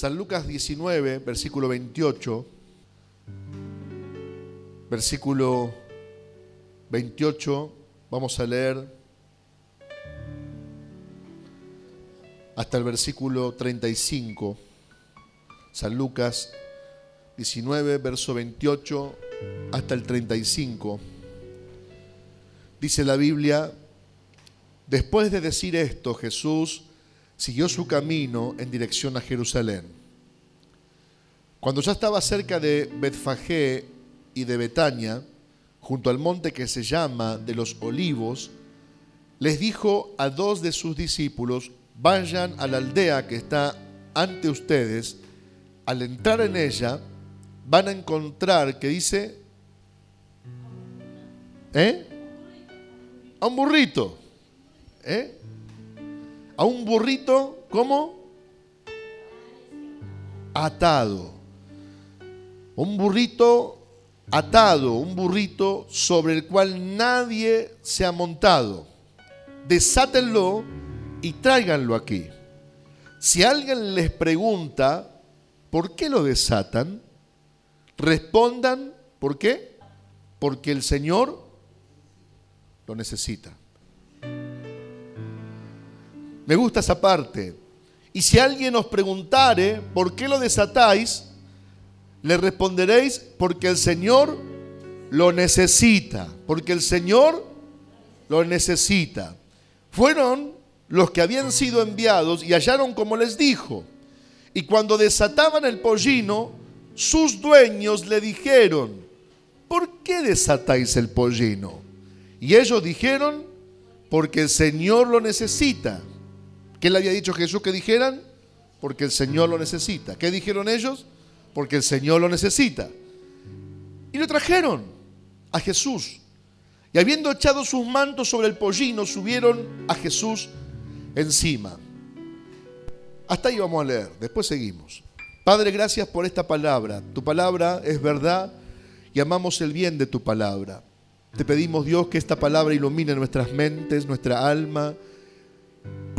San Lucas 19, versículo 28, versículo 28, vamos a leer hasta el versículo 35. San Lucas 19, verso 28 hasta el 35. Dice la Biblia, después de decir esto, Jesús siguió su camino en dirección a Jerusalén. Cuando ya estaba cerca de Betfagé y de Betania, junto al monte que se llama de los olivos, les dijo a dos de sus discípulos, vayan a la aldea que está ante ustedes, al entrar en ella, van a encontrar que dice, ¿eh? A un burrito, ¿eh? A un burrito, ¿cómo? Atado. Un burrito atado, un burrito sobre el cual nadie se ha montado. Desátenlo y tráiganlo aquí. Si alguien les pregunta por qué lo desatan, respondan, ¿por qué? Porque el Señor lo necesita. Me gusta esa parte. Y si alguien os preguntare, ¿por qué lo desatáis? Le responderéis, porque el Señor lo necesita, porque el Señor lo necesita. Fueron los que habían sido enviados y hallaron como les dijo. Y cuando desataban el pollino, sus dueños le dijeron, ¿por qué desatáis el pollino? Y ellos dijeron, porque el Señor lo necesita. ¿Qué le había dicho Jesús que dijeran? Porque el Señor lo necesita. ¿Qué dijeron ellos? Porque el Señor lo necesita. Y lo trajeron a Jesús. Y habiendo echado sus mantos sobre el pollino, subieron a Jesús encima. Hasta ahí vamos a leer, después seguimos. Padre, gracias por esta palabra. Tu palabra es verdad y amamos el bien de tu palabra. Te pedimos, Dios, que esta palabra ilumine nuestras mentes, nuestra alma,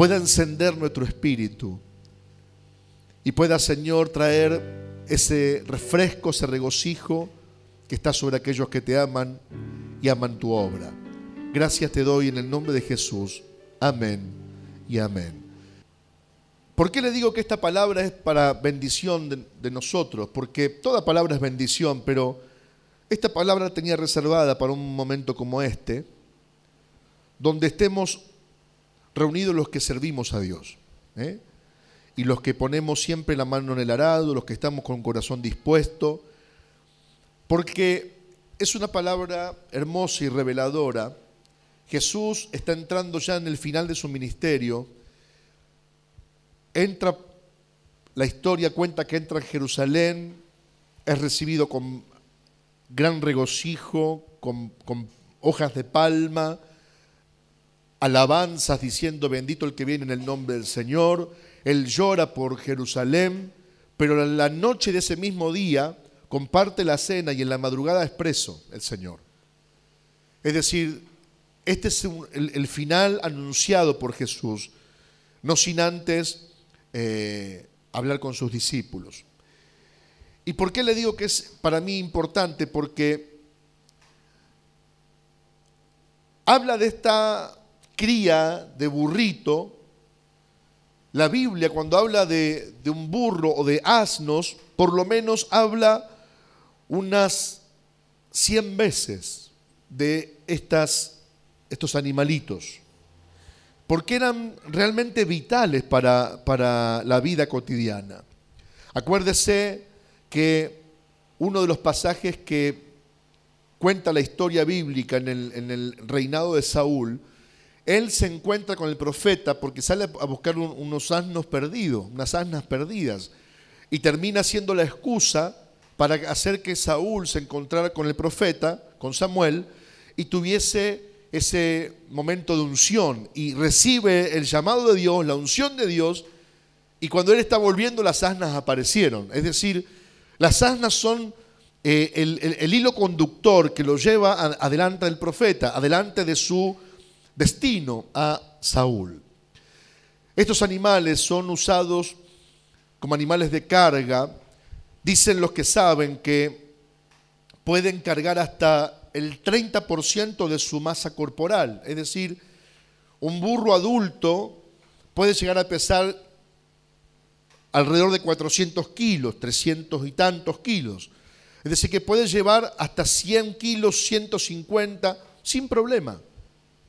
pueda encender nuestro espíritu y pueda, Señor, traer ese refresco, ese regocijo que está sobre aquellos que te aman y aman tu obra. Gracias te doy en el nombre de Jesús. Amén y amén. ¿Por qué le digo que esta palabra es para bendición de, nosotros? Porque toda palabra es bendición, pero esta palabra la tenía reservada para un momento como este, donde estemos reunidos los que servimos a Dios. ¿eh? Y los que ponemos siempre la mano en el arado, los que estamos con corazón dispuesto, porque es una palabra hermosa y reveladora Jesús está entrando ya en el final de su ministerio. Entra, la historia cuenta que entra en Jerusalén, es recibido con gran regocijo, con, con hojas de palma, alabanzas diciendo bendito el que viene en el nombre del Señor. Él llora por Jerusalén, pero en la noche de ese mismo día comparte la cena y en la madrugada es preso el Señor. Es decir, este es el, final anunciado por Jesús, no sin antes eh, hablar con sus discípulos. ¿Y por qué le digo que es para mí importante? Porque habla de esta cría de burrito. La Biblia cuando habla de, de un burro o de asnos, por lo menos habla unas 100 veces de estas estos animalitos, porque eran realmente vitales para, para la vida cotidiana. Acuérdese que uno de los pasajes que cuenta la historia bíblica en el, en el, reinado de Saúl, él se encuentra con el profeta porque sale a buscar unos asnos perdidos, unas asnas perdidas, y termina siendo la excusa para hacer que Saúl se encontrara con el profeta, con Samuel, y tuviese ese momento de unción y recibe el llamado de Dios, la unción de Dios, y cuando él está volviendo las asnas aparecieron. Es decir, las asnas son eh, el, hilo conductor que lo lleva adelante del profeta, adelante de su destino a Saúl. Estos animales son usados como animales de carga, dicen los que saben que pueden cargar hasta el 30% de su masa corporal. Es decir, un burro adulto puede llegar a pesar alrededor de 400 kilos, 300 y tantos kilos. Es decir, que puede llevar hasta 100 kilos, 150, sin problema,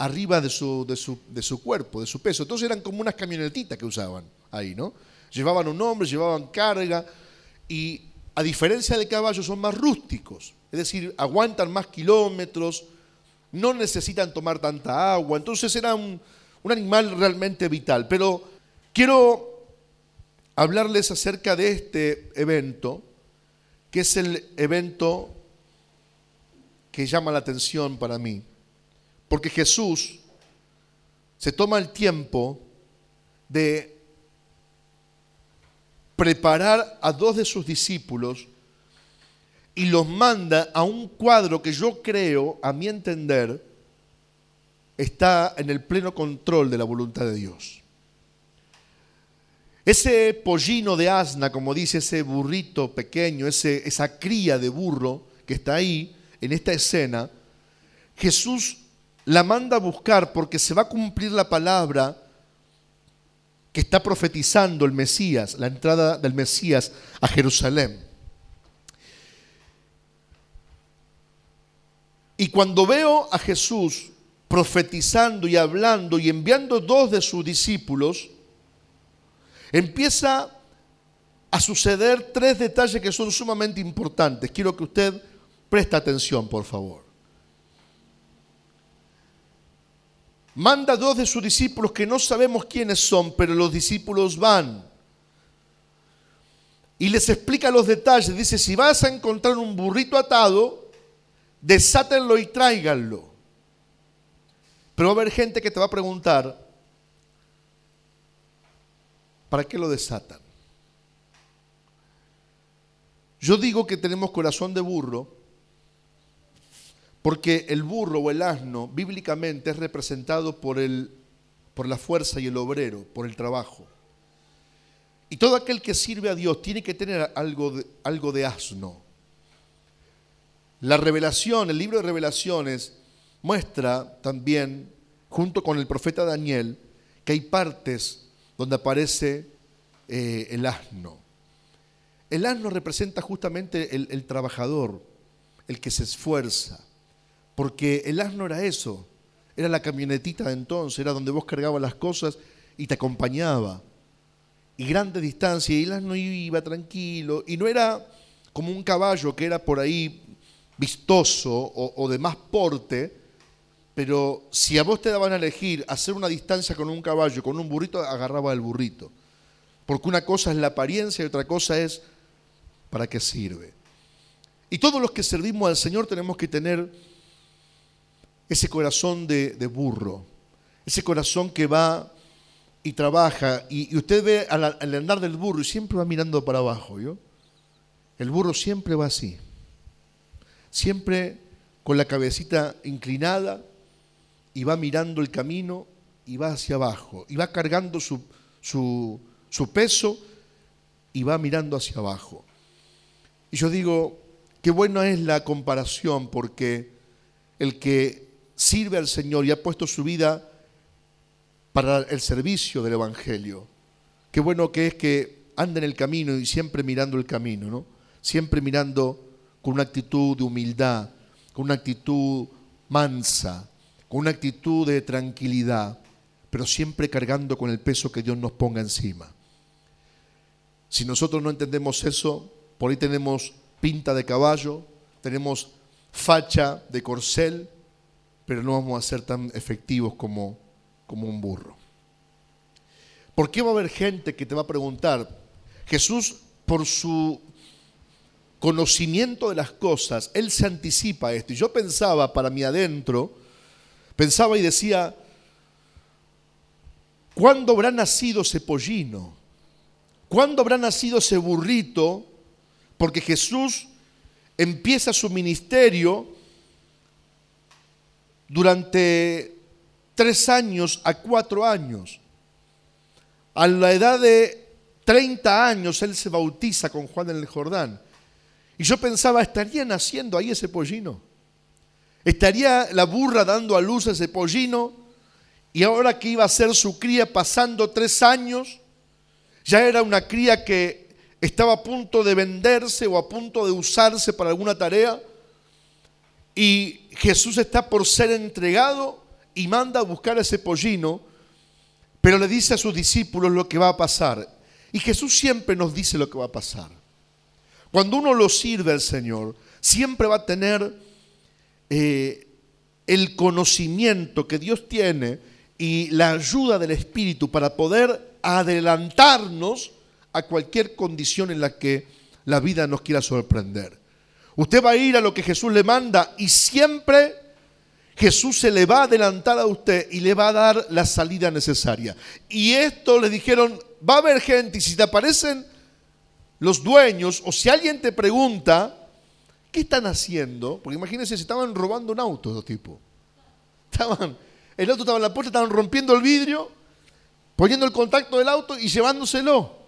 arriba de su, de su, de su cuerpo, de su peso. Entonces eran como unas camionetitas que usaban ahí, ¿no? Llevaban un hombre, llevaban carga y a diferencia de caballos son más rústicos, es decir, aguantan más kilómetros, no necesitan tomar tanta agua, entonces era un, un animal realmente vital. Pero quiero hablarles acerca de este evento, que es el evento que llama la atención para mí, porque Jesús se toma el tiempo de preparar a dos de sus discípulos y los manda a un cuadro que yo creo, a mi entender, está en el pleno control de la voluntad de Dios. Ese pollino de asna, como dice ese burrito pequeño, ese, esa cría de burro que está ahí en esta escena, Jesús la manda a buscar porque se va a cumplir la palabra que está profetizando el Mesías, la entrada del Mesías a Jerusalén. Y cuando veo a Jesús profetizando y hablando y enviando dos de sus discípulos, empieza a suceder tres detalles que son sumamente importantes. Quiero que usted preste atención, por favor. Manda dos de sus discípulos que no sabemos quiénes son, pero los discípulos van. Y les explica los detalles. Dice, si vas a encontrar un burrito atado, desátenlo y tráiganlo. Pero va a haber gente que te va a preguntar, ¿para qué lo desatan? Yo digo que tenemos corazón de burro porque el burro o el asno bíblicamente es representado por, el, por la fuerza y el obrero, por el trabajo. Y todo aquel que sirve a Dios tiene que tener algo de, algo de asno. La revelación, el libro de revelaciones, muestra también, junto con el profeta Daniel, que hay partes donde aparece eh, el asno. El asno representa justamente el, el trabajador, el que se esfuerza, porque el asno era eso, era la camionetita de entonces, era donde vos cargabas las cosas y te acompañaba. Y grande distancia, y el asno iba tranquilo, y no era como un caballo que era por ahí vistoso o, o de más porte, pero si a vos te daban a elegir hacer una distancia con un caballo, con un burrito, agarraba el burrito. Porque una cosa es la apariencia y otra cosa es para qué sirve. Y todos los que servimos al Señor tenemos que tener ese corazón de, burro, ese corazón que va y trabaja. Y, usted ve al, andar del burro y siempre va mirando para abajo. ¿yo? El burro siempre va así. Siempre con la cabecita inclinada y va mirando el camino y va hacia abajo, y va cargando su, su, peso y va mirando hacia abajo. Y yo digo, qué buena es la comparación porque el que sirve al Señor y ha puesto su vida para el servicio del Evangelio, qué bueno que es que anda en el camino y siempre mirando el camino, ¿no? Siempre mirando con una actitud de humildad, con una actitud mansa, con una actitud de tranquilidad, pero siempre cargando con el peso que Dios nos ponga encima. Si nosotros no entendemos eso, por ahí tenemos pinta de caballo, tenemos facha de corcel, pero no vamos a ser tan efectivos como, como un burro. ¿Por qué va a haber gente que te va a preguntar? Jesús, por su conocimiento de las cosas, Él se anticipa a esto. Y yo pensaba para mí adentro, Pensaba y decía, ¿cuándo habrá nacido ese pollino? ¿Cuándo habrá nacido ese burrito? Porque Jesús empieza su ministerio durante tres años a cuatro años. A la edad de 30 años él se bautiza con Juan en el Jordán. Y yo pensaba, ¿estaría naciendo ahí ese pollino? ¿Estaría la burra dando a luz ese pollino? Y ahora que iba a ser su cría pasando tres años, ya era una cría que estaba a punto de venderse o a punto de usarse para alguna tarea. Y Jesús está por ser entregado y manda a buscar a ese pollino, pero le dice a sus discípulos lo que va a pasar. Y Jesús siempre nos dice lo que va a pasar. Cuando uno lo sirve al Señor, siempre va a tener eh, el conocimiento que Dios tiene y la ayuda del Espíritu para poder adelantarnos a cualquier condición en la que la vida nos quiera sorprender. Usted va a ir a lo que Jesús le manda y siempre Jesús se le va a adelantar a usted y le va a dar la salida necesaria. Y esto le dijeron, va a haber gente y si te aparecen los dueños o si alguien te pregunta, ¿qué están haciendo? Porque imagínense si estaban robando un auto de tipo. Estaban, el auto estaba en la puerta, estaban rompiendo el vidrio, poniendo el contacto del auto y llevándoselo.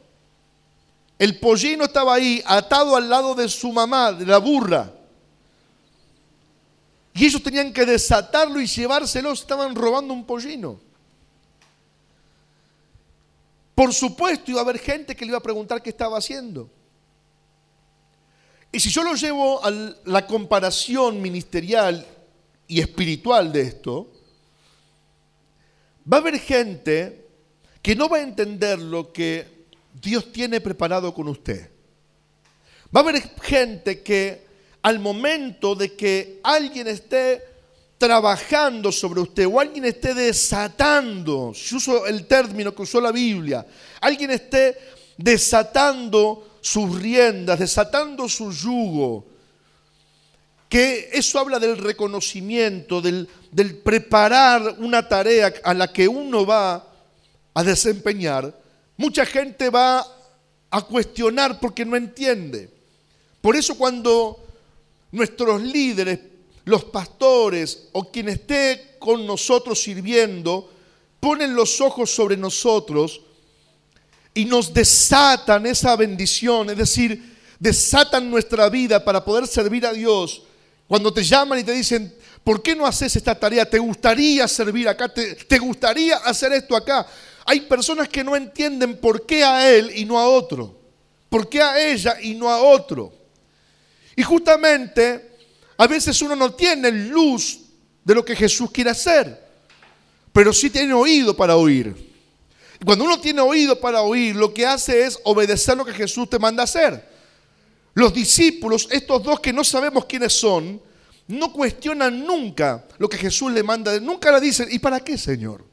El pollino estaba ahí, atado al lado de su mamá, de la burra. Y ellos tenían que desatarlo y llevárselo, estaban robando un pollino. Por supuesto iba a haber gente que le iba a preguntar qué estaba haciendo. Y si yo lo llevo a la comparación ministerial y espiritual de esto, va a haber gente que no va a entender lo que Dios tiene preparado con usted. Va a haber gente que al momento de que alguien esté trabajando sobre usted o alguien esté desatando, si uso el término que usó la Biblia, alguien esté desatando sus riendas, desatando su yugo, que eso habla del reconocimiento, del, del preparar una tarea a la que uno va a desempeñar, mucha gente va a cuestionar porque no entiende. Por eso cuando nuestros líderes los pastores o quien esté con nosotros sirviendo, ponen los ojos sobre nosotros y nos desatan esa bendición, es decir, desatan nuestra vida para poder servir a Dios. Cuando te llaman y te dicen, ¿por qué no haces esta tarea? ¿Te gustaría servir acá? ¿Te, te gustaría hacer esto acá? Hay personas que no entienden por qué a él y no a otro. ¿Por qué a ella y no a otro? Y justamente a veces uno no tiene luz de lo que Jesús quiere hacer, pero sí tiene oído para oír. Cuando uno tiene oído para oír, lo que hace es obedecer lo que Jesús te manda hacer. Los discípulos, estos dos que no sabemos quiénes son, no cuestionan nunca lo que Jesús le manda. Nunca le dicen, ¿y para qué, Señor?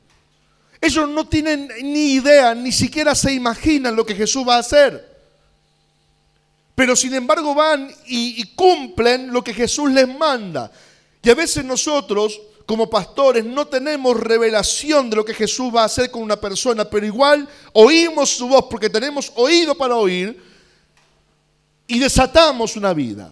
Ellos no tienen ni idea, ni siquiera se imaginan lo que Jesús va a hacer pero sin embargo van y, cumplen lo que Jesús les manda. Y a veces nosotros, como pastores, no tenemos revelación de lo que Jesús va a hacer con una persona, pero igual oímos su voz porque tenemos oído para oír y desatamos una vida.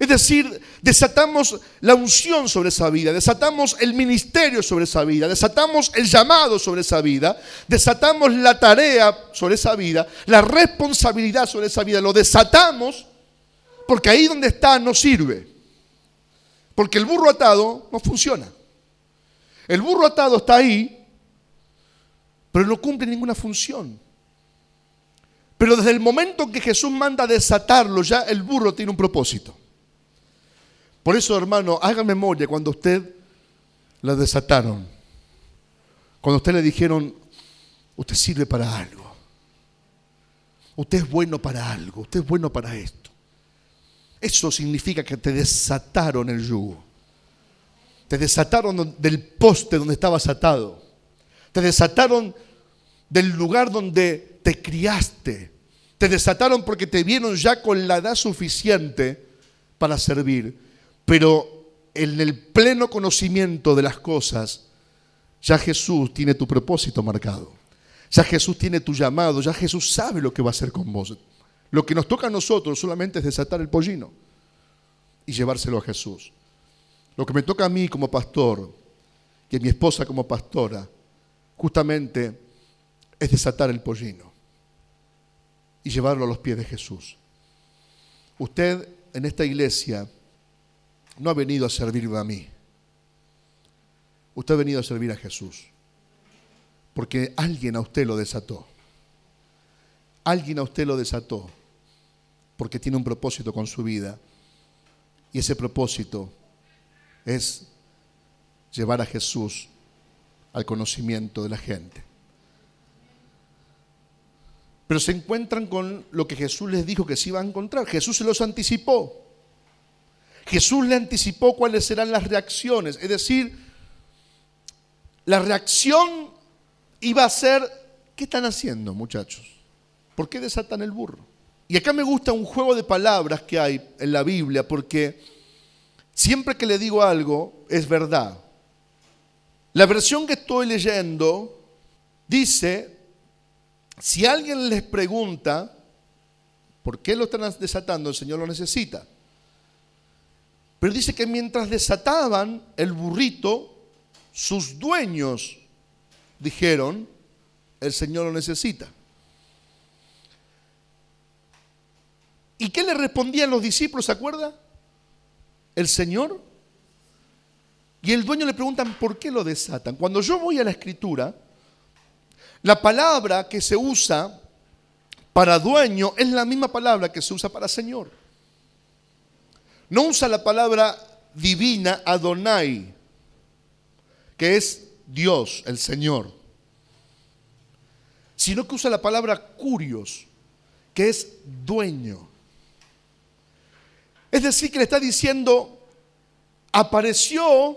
Es decir, desatamos la unción sobre esa vida, desatamos el ministerio sobre esa vida, desatamos el llamado sobre esa vida, desatamos la tarea sobre esa vida, la responsabilidad sobre esa vida, lo desatamos porque ahí donde está no sirve. Porque el burro atado no funciona. El burro atado está ahí, pero no cumple ninguna función. Pero desde el momento que Jesús manda desatarlo, ya el burro tiene un propósito. Por eso, hermano, haga memoria cuando usted la desataron. Cuando usted le dijeron, usted sirve para algo. Usted es bueno para algo. Usted es bueno para esto. Eso significa que te desataron el yugo. Te desataron del poste donde estabas atado. Te desataron del lugar donde te criaste. Te desataron porque te vieron ya con la edad suficiente para servir pero en el pleno conocimiento de las cosas, ya Jesús tiene tu propósito marcado. Ya Jesús tiene tu llamado, ya Jesús sabe lo que va a hacer con vos. Lo que nos toca a nosotros solamente es desatar el pollino y llevárselo a Jesús. Lo que me toca a mí como pastor y a mi esposa como pastora, justamente es desatar el pollino. y llevarlo a los pies de Jesús. Usted en esta iglesia no ha venido a servirme a mí. Usted ha venido a servir a Jesús. Porque alguien a usted lo desató. Alguien a usted lo desató. Porque tiene un propósito con su vida. Y ese propósito es llevar a Jesús al conocimiento de la gente. Pero se encuentran con lo que Jesús les dijo que se iba a encontrar. Jesús se los anticipó. Jesús le anticipó cuáles serán las reacciones. Es decir, la reacción iba a ser, ¿qué están haciendo muchachos? ¿Por qué desatan el burro? Y acá me gusta un juego de palabras que hay en la Biblia, porque siempre que le digo algo es verdad. La versión que estoy leyendo dice, si alguien les pregunta, ¿por qué lo están desatando? El Señor lo necesita. Pero dice que mientras desataban el burrito, sus dueños dijeron, el Señor lo necesita. ¿Y qué le respondían los discípulos, se acuerda? El Señor. Y el dueño le preguntan, ¿por qué lo desatan? Cuando yo voy a la escritura, la palabra que se usa para dueño es la misma palabra que se usa para Señor. No usa la palabra divina Adonai, que es Dios, el Señor, sino que usa la palabra curios, que es dueño. Es decir, que le está diciendo, apareció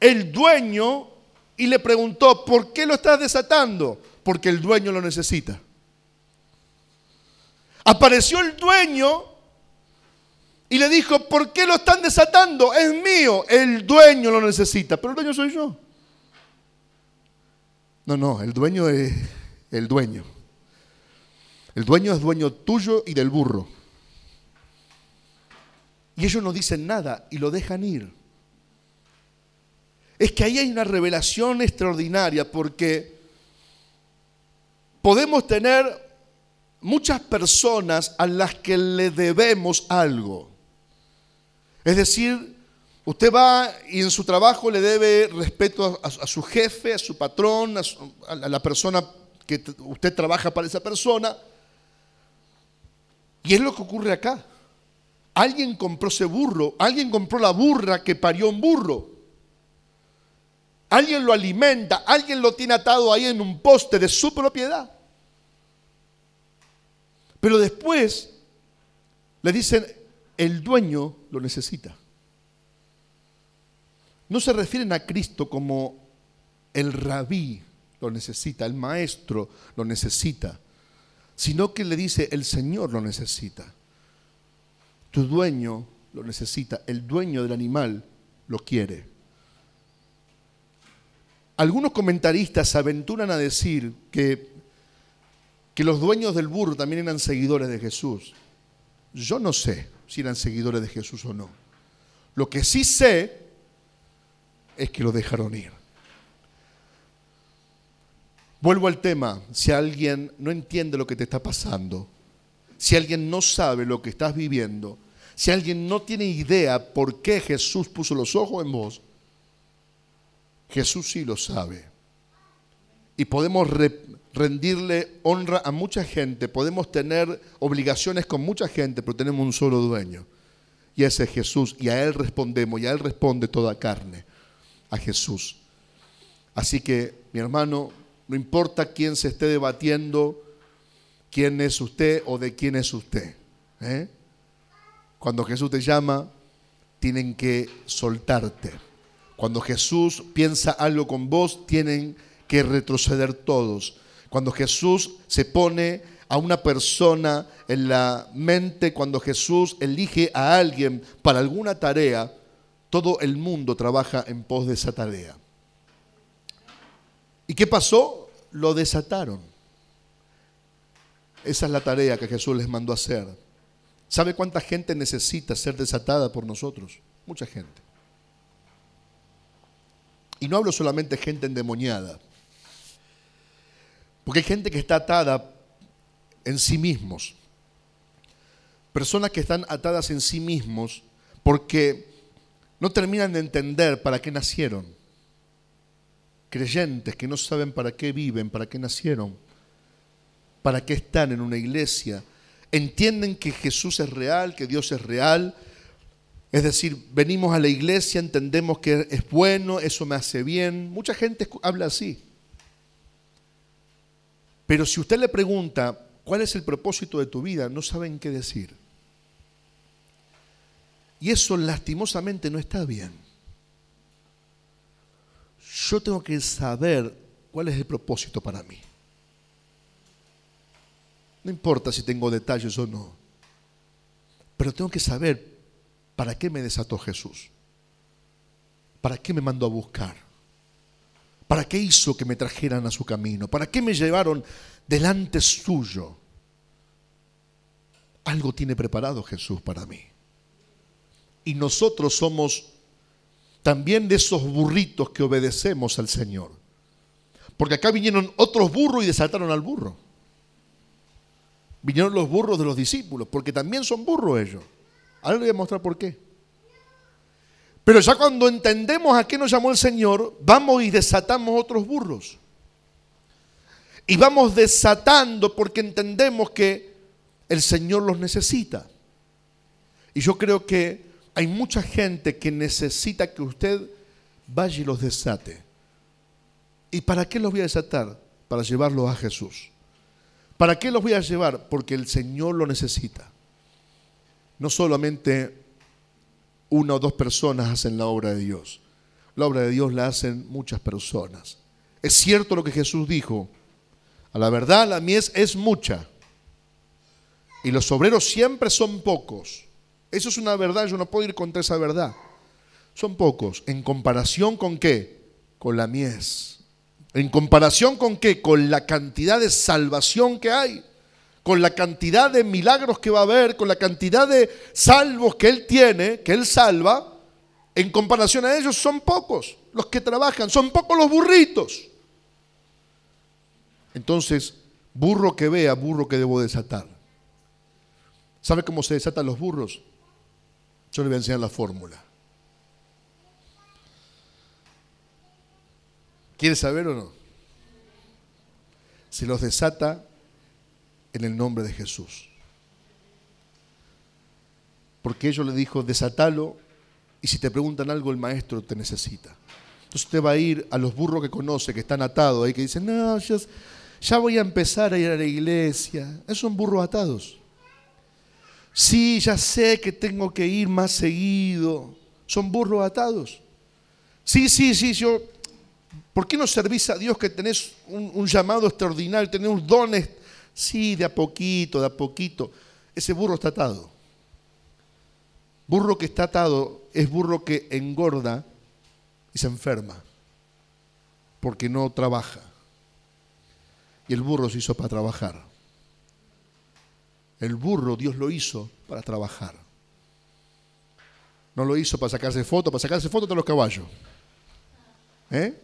el dueño y le preguntó, ¿por qué lo estás desatando? Porque el dueño lo necesita. Apareció el dueño y le dijo, ¿por qué lo están desatando? Es mío, el dueño lo necesita, pero el dueño soy yo. No, no, el dueño es el dueño. El dueño es dueño tuyo y del burro. Y ellos no dicen nada y lo dejan ir. Es que ahí hay una revelación extraordinaria porque podemos tener muchas personas a las que le debemos algo. Es decir, usted va y en su trabajo le debe respeto a, su jefe, a su patrón, a, la persona que usted trabaja para esa persona. Y es lo que ocurre acá. Alguien compró ese burro, alguien compró la burra que parió un burro. Alguien lo alimenta, alguien lo tiene atado ahí en un poste de su propiedad. Pero después le dicen, el dueño lo necesita. No se refieren a Cristo como el rabí lo necesita, el maestro lo necesita, sino que le dice, el Señor lo necesita. Tu dueño lo necesita, el dueño del animal lo quiere. Algunos comentaristas se aventuran a decir que, que los dueños del burro también eran seguidores de Jesús. Yo no sé si eran seguidores de Jesús o no. Lo que sí sé es que lo dejaron ir. Vuelvo al tema, si alguien no entiende lo que te está pasando, si alguien no sabe lo que estás viviendo, si alguien no tiene idea por qué Jesús puso los ojos en vos, Jesús sí lo sabe. Y podemos rendirle honra a mucha gente, podemos tener obligaciones con mucha gente, pero tenemos un solo dueño. Y ese es Jesús. Y a Él respondemos, y a Él responde toda carne, a Jesús. Así que, mi hermano, no importa quién se esté debatiendo, quién es usted o de quién es usted. ¿eh? Cuando Jesús te llama, tienen que soltarte. Cuando Jesús piensa algo con vos, tienen que retroceder todos. Cuando Jesús se pone a una persona en la mente, cuando Jesús elige a alguien para alguna tarea, todo el mundo trabaja en pos de esa tarea. ¿Y qué pasó? Lo desataron. Esa es la tarea que Jesús les mandó hacer. ¿Sabe cuánta gente necesita ser desatada por nosotros? Mucha gente. Y no hablo solamente de gente endemoniada. Porque hay gente que está atada en sí mismos. Personas que están atadas en sí mismos porque no terminan de entender para qué nacieron. Creyentes que no saben para qué viven, para qué nacieron, para qué están en una iglesia. Entienden que Jesús es real, que Dios es real. Es decir, venimos a la iglesia, entendemos que es bueno, eso me hace bien. Mucha gente habla así. Pero si usted le pregunta, ¿cuál es el propósito de tu vida? No saben qué decir. Y eso lastimosamente no está bien. Yo tengo que saber cuál es el propósito para mí. No importa si tengo detalles o no. Pero tengo que saber para qué me desató Jesús. ¿Para qué me mandó a buscar? ¿Para qué hizo que me trajeran a su camino? ¿Para qué me llevaron delante suyo? Algo tiene preparado Jesús para mí y nosotros somos también de esos burritos que obedecemos al Señor. Porque acá vinieron otros burros y desataron al burro. Vinieron los burros de los discípulos, porque también son burros ellos. Ahora les voy a mostrar por qué. Pero ya cuando entendemos a qué nos llamó el Señor, vamos y desatamos otros burros. Y vamos desatando porque entendemos que el Señor los necesita. Y yo creo que hay mucha gente que necesita que usted vaya y los desate. ¿Y para qué los voy a desatar? Para llevarlos a Jesús. ¿Para qué los voy a llevar? Porque el Señor lo necesita. No solamente una o dos personas hacen la obra de Dios. La obra de Dios la hacen muchas personas. Es cierto lo que Jesús dijo. A la verdad, la mies es mucha. Y los obreros siempre son pocos. Eso es una verdad, yo no puedo ir contra esa verdad. Son pocos. ¿En comparación con qué? Con la mies. ¿En comparación con qué? Con la cantidad de salvación que hay. Con la cantidad de milagros que va a haber, con la cantidad de salvos que Él tiene, que Él salva. En comparación a ellos son pocos los que trabajan, son pocos los burritos. Entonces, burro que vea, burro que debo desatar. ¿Sabe cómo se desatan los burros? Yo le voy a enseñar la fórmula. ¿Quiere saber o no? Se los desata en el nombre de Jesús. Porque ellos le dijo, desatalo y si te preguntan algo el maestro te necesita. Entonces usted va a ir a los burros que conoce, que están atados ahí, que dicen, no, ya, voy a empezar a ir a la iglesia. Esos son burros atados. Sí, ya sé que tengo que ir más seguido. Son burros atados. Sí, sí, sí, yo. ¿Por qué no servís a Dios que tenés un, llamado extraordinario, tenés un dones? Sí, de a poquito, de a poquito. Ese burro está atado. Burro que está atado es burro que engorda y se enferma porque no trabaja. Y el burro se hizo para trabajar. El burro Dios lo hizo para trabajar. No lo hizo para sacarse fotos, para sacarse fotos de los caballos. ¿Eh?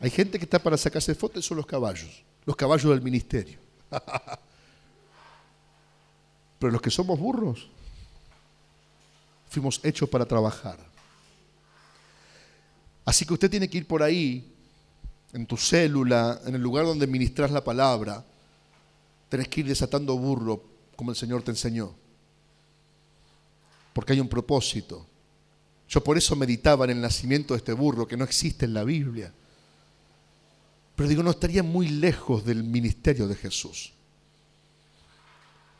Hay gente que está para sacarse fotos, son los caballos, los caballos del ministerio. Pero los que somos burros, fuimos hechos para trabajar. Así que usted tiene que ir por ahí, en tu célula, en el lugar donde ministras la palabra, tenés que ir desatando burro como el Señor te enseñó. Porque hay un propósito. Yo por eso meditaba en el nacimiento de este burro que no existe en la Biblia. Pero digo, no estaría muy lejos del ministerio de Jesús.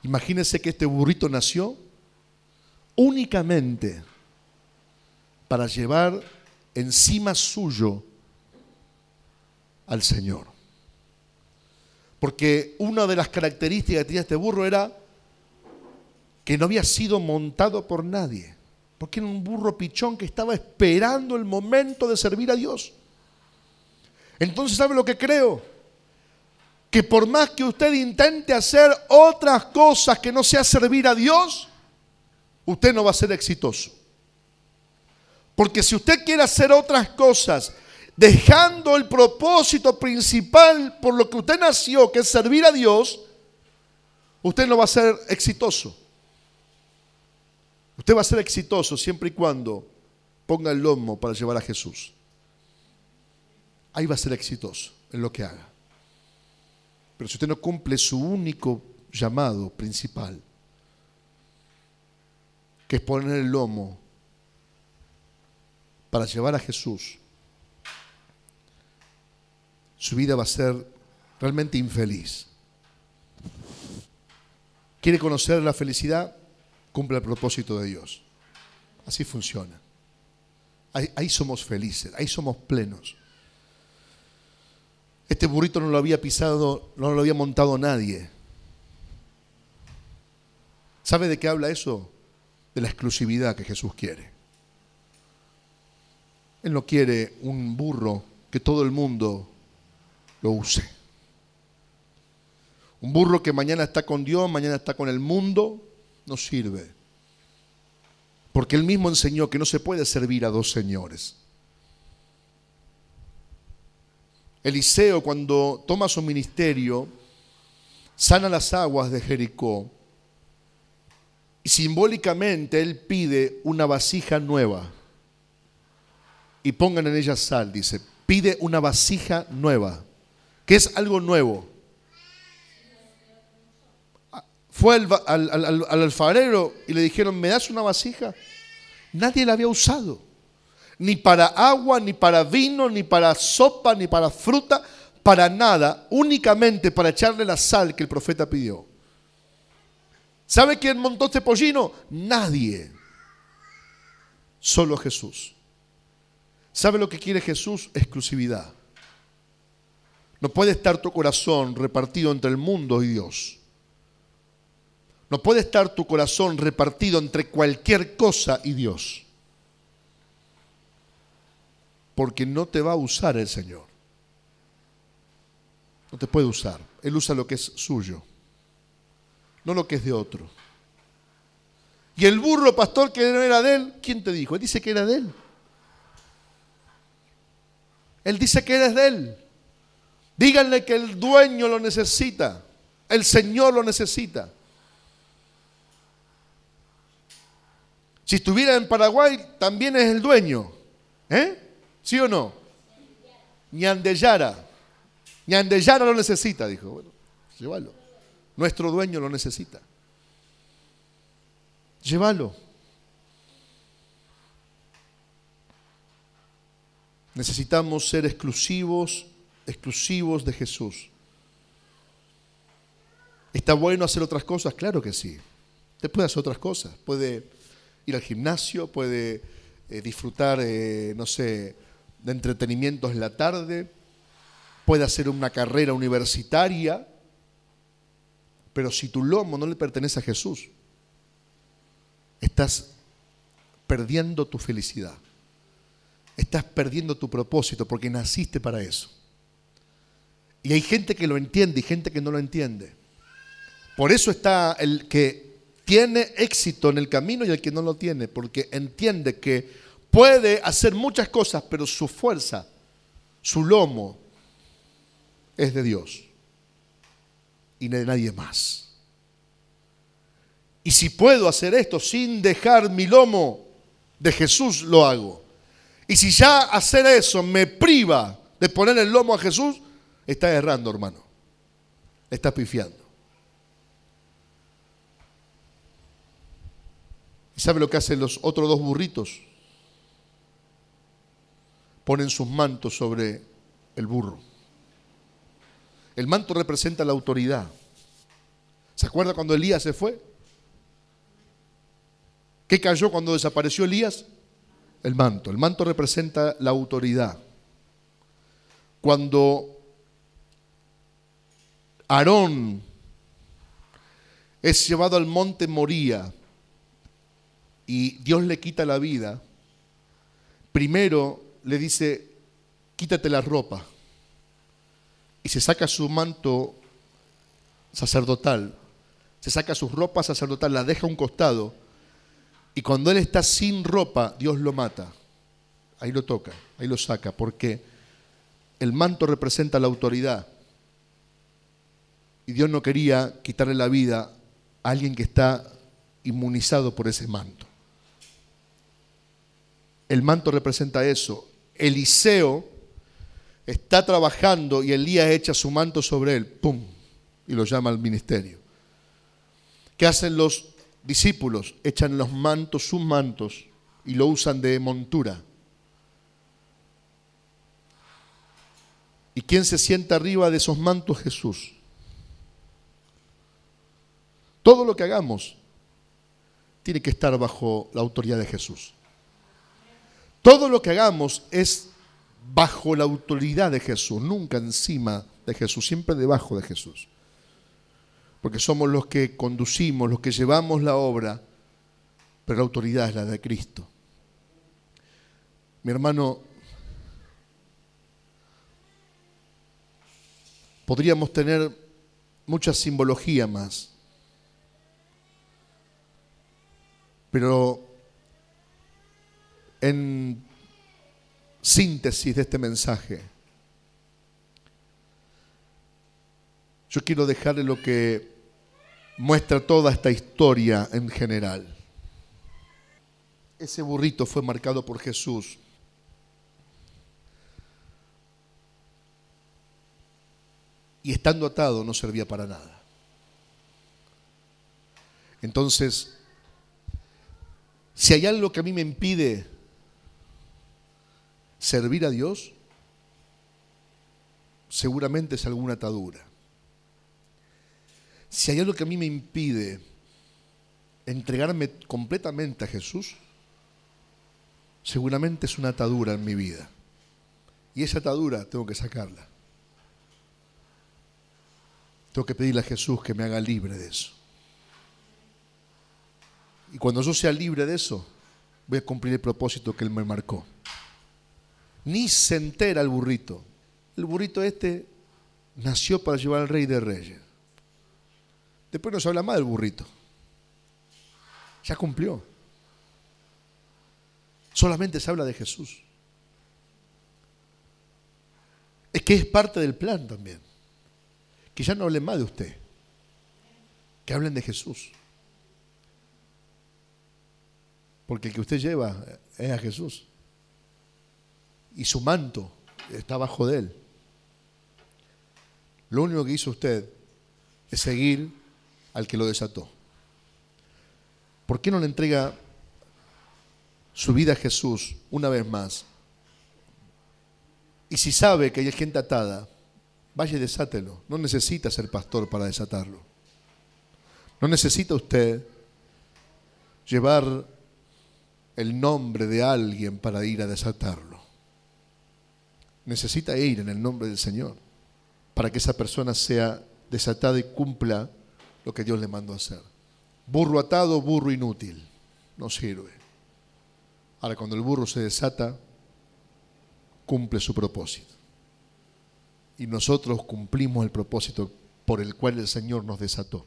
Imagínense que este burrito nació únicamente para llevar encima suyo al Señor. Porque una de las características que tenía este burro era que no había sido montado por nadie, porque era un burro pichón que estaba esperando el momento de servir a Dios. Entonces, ¿sabe lo que creo? Que por más que usted intente hacer otras cosas que no sea servir a Dios, usted no va a ser exitoso. Porque si usted quiere hacer otras cosas, dejando el propósito principal por lo que usted nació, que es servir a Dios, usted no va a ser exitoso. Usted va a ser exitoso siempre y cuando ponga el lomo para llevar a Jesús. Ahí va a ser exitoso en lo que haga. Pero si usted no cumple su único llamado principal, que es poner el lomo para llevar a Jesús, su vida va a ser realmente infeliz. ¿Quiere conocer la felicidad? Cumple el propósito de Dios. Así funciona. Ahí, ahí, somos felices, ahí somos plenos. Este burrito no lo había pisado, no lo había montado nadie. ¿Sabe de qué habla eso? De la exclusividad que Jesús quiere. Él no quiere un burro que todo el mundo lo use. Un burro que mañana está con Dios, mañana está con el mundo, no sirve. Porque él mismo enseñó que no se puede servir a dos señores. Eliseo cuando toma su ministerio, sana las aguas de Jericó y simbólicamente él pide una vasija nueva y pongan en ella sal, dice, pide una vasija nueva, que es algo nuevo. Fue al, al, alfarero y le dijeron, ¿me das una vasija? Nadie la había usado, ni para agua, ni para vino, ni para sopa, ni para fruta, para nada, únicamente para echarle la sal que el profeta pidió. ¿Sabe quién montó este pollino? Nadie. Solo Jesús. ¿Sabe lo que quiere Jesús? Exclusividad. No puede estar tu corazón repartido entre el mundo y Dios. No puede estar tu corazón repartido entre cualquier cosa y Dios. Porque no te va a usar el Señor. No te puede usar. Él usa lo que es suyo, no lo que es de otro. Y el burro pastor que no era de él, ¿quién te dijo? Él dice que era de él. Él dice que eres de Él. Díganle que el dueño lo necesita. El Señor lo necesita. Si estuviera en Paraguay, también es el dueño. ¿Eh? ¿Sí o no? Ñandeyara. Ñandeyara lo necesita, dijo. Bueno, llévalo. Nuestro dueño lo necesita. Llévalo. Necesitamos ser exclusivos, exclusivos de Jesús. ¿Está bueno hacer otras cosas? Claro que sí. Usted puede hacer otras cosas. Puede ir al gimnasio, puede eh, disfrutar, eh, no sé, de entretenimientos en la tarde, puede hacer una carrera universitaria, pero si tu lomo no le pertenece a Jesús, estás perdiendo tu felicidad estás perdiendo tu propósito porque naciste para eso. Y hay gente que lo entiende y gente que no lo entiende. Por eso está el que tiene éxito en el camino y el que no lo tiene, porque entiende que puede hacer muchas cosas, pero su fuerza, su lomo, es de Dios y de nadie más. Y si puedo hacer esto sin dejar mi lomo de Jesús, lo hago. Y si ya hacer eso me priva de poner el lomo a Jesús, está errando, hermano. Está pifiando. ¿Y sabe lo que hacen los otros dos burritos? Ponen sus mantos sobre el burro. El manto representa la autoridad. ¿Se acuerda cuando Elías se fue? ¿Qué cayó cuando desapareció Elías? el manto. El manto representa la autoridad. Cuando Aarón es llevado al monte Moría y Dios le quita la vida, primero le dice, quítate la ropa. Y se saca su manto sacerdotal, se saca su ropa sacerdotal, la deja a un costado y cuando él está sin ropa, Dios lo mata. Ahí lo toca, ahí lo saca, porque el manto representa la autoridad. Y Dios no quería quitarle la vida alguien que está inmunizado por ese manto. El manto representa eso. Eliseo está trabajando y Elías echa su manto sobre él, ¡pum! Y lo llama al ministerio. ¿Qué hacen los discípulos? Echan los mantos, sus mantos, y lo usan de montura. ¿Y quién se sienta arriba de esos mantos? Jesús. Todo lo que hagamos tiene que estar bajo la autoridad de Jesús. Todo lo que hagamos es bajo la autoridad de Jesús, nunca encima de Jesús, siempre debajo de Jesús. Porque somos los que conducimos, los que llevamos la obra, pero la autoridad es la de Cristo. Mi hermano, podríamos tener mucha simbología más, pero en síntesis de este mensaje, yo quiero dejarle lo que muestra toda esta historia en general. Ese burrito fue marcado por Jesús. Y estando atado no servía para nada. Entonces, si hay algo que a mí me impide servir a Dios, seguramente es alguna atadura. Si hay algo que a mí me impide entregarme completamente a Jesús, seguramente es una atadura en mi vida. Y esa atadura tengo que sacarla. Tengo que pedirle a Jesús que me haga libre de eso. Y cuando yo sea libre de eso, voy a cumplir el propósito que Él me marcó ni se entera el burrito. El burrito este nació para llevar al rey de reyes. Después no se habla más del burrito. Ya cumplió. Solamente se habla de Jesús. Es que es parte del plan también. Que ya no hablen más de usted. Que hablen de Jesús. Porque el que usted lleva es a Jesús y su manto está bajo de él. Lo único que hizo usted es seguir al que lo desató. ¿Por qué no le entrega su vida a Jesús una vez más? Y si sabe que hay gente atada, vaya y desátelo. No necesita ser pastor para desatarlo. No necesita usted llevar el nombre de alguien para ir a desatarlo necesita ir en el nombre del Señor para que esa persona sea desatada y cumpla lo que Dios le mandó hacer. Burro atado, burro inútil, no sirve. Ahora, cuando el burro se desata, cumple su propósito. Y nosotros cumplimos el propósito por el cual el Señor nos desató.